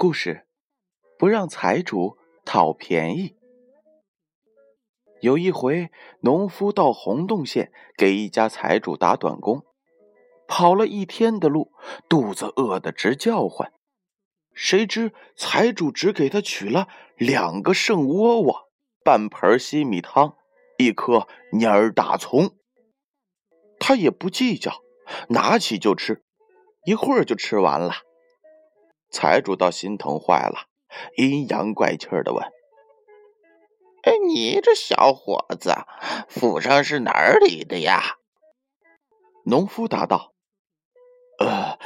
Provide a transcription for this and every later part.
故事不让财主讨便宜。有一回，农夫到洪洞县给一家财主打短工，跑了一天的路，肚子饿得直叫唤。谁知财主只给他取了两个剩窝窝、半盆稀米汤、一颗蔫儿大葱。他也不计较，拿起就吃，一会儿就吃完了。财主倒心疼坏了，阴阳怪气的问：“哎，你这小伙子，府上是哪里的呀？”农夫答道：“呃，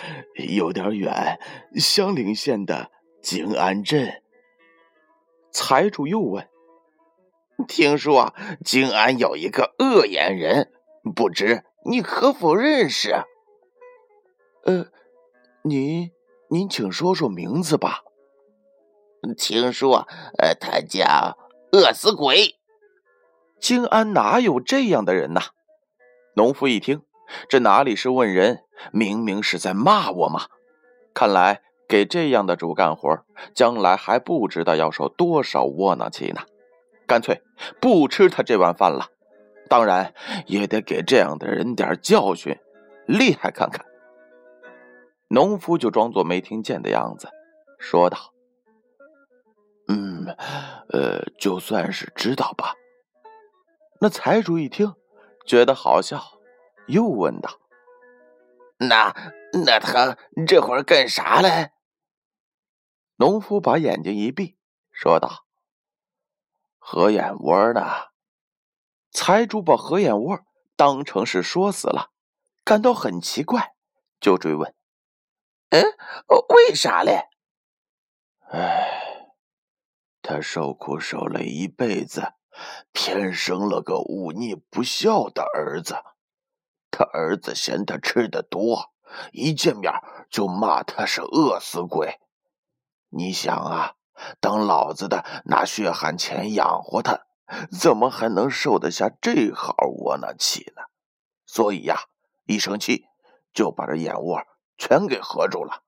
有点远，香菱县的静安镇。”财主又问：“听说静安有一个恶眼人，不知你可否认识？”“呃，你。”您请说说名字吧。听说，呃，他叫饿死鬼。静安哪有这样的人呐？农夫一听，这哪里是问人，明明是在骂我嘛！看来给这样的主干活，将来还不知道要受多少窝囊气呢。干脆不吃他这碗饭了。当然，也得给这样的人点教训，厉害看看。农夫就装作没听见的样子，说道：“嗯，呃，就算是知道吧。”那财主一听，觉得好笑，又问道：“那那他这会儿干啥嘞？”农夫把眼睛一闭，说道：“合眼窝呢。”财主把合眼窝当成是说死了，感到很奇怪，就追问。嗯，为啥嘞？哎，他受苦受了一辈子，偏生了个忤逆不孝的儿子。他儿子嫌他吃的多，一见面就骂他是饿死鬼。你想啊，当老子的拿血汗钱养活他，怎么还能受得下这号窝囊气呢？所以呀，一生气就把这眼窝。全给合住了。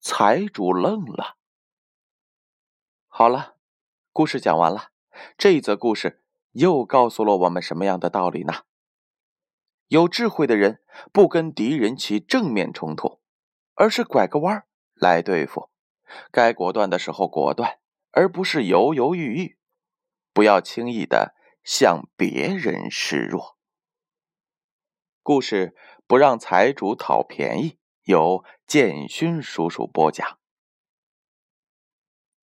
财主愣了。好了，故事讲完了。这则故事又告诉了我们什么样的道理呢？有智慧的人不跟敌人起正面冲突，而是拐个弯来对付。该果断的时候果断，而不是犹犹豫豫。不要轻易的向别人示弱。故事。不让财主讨便宜，由建勋叔叔播讲。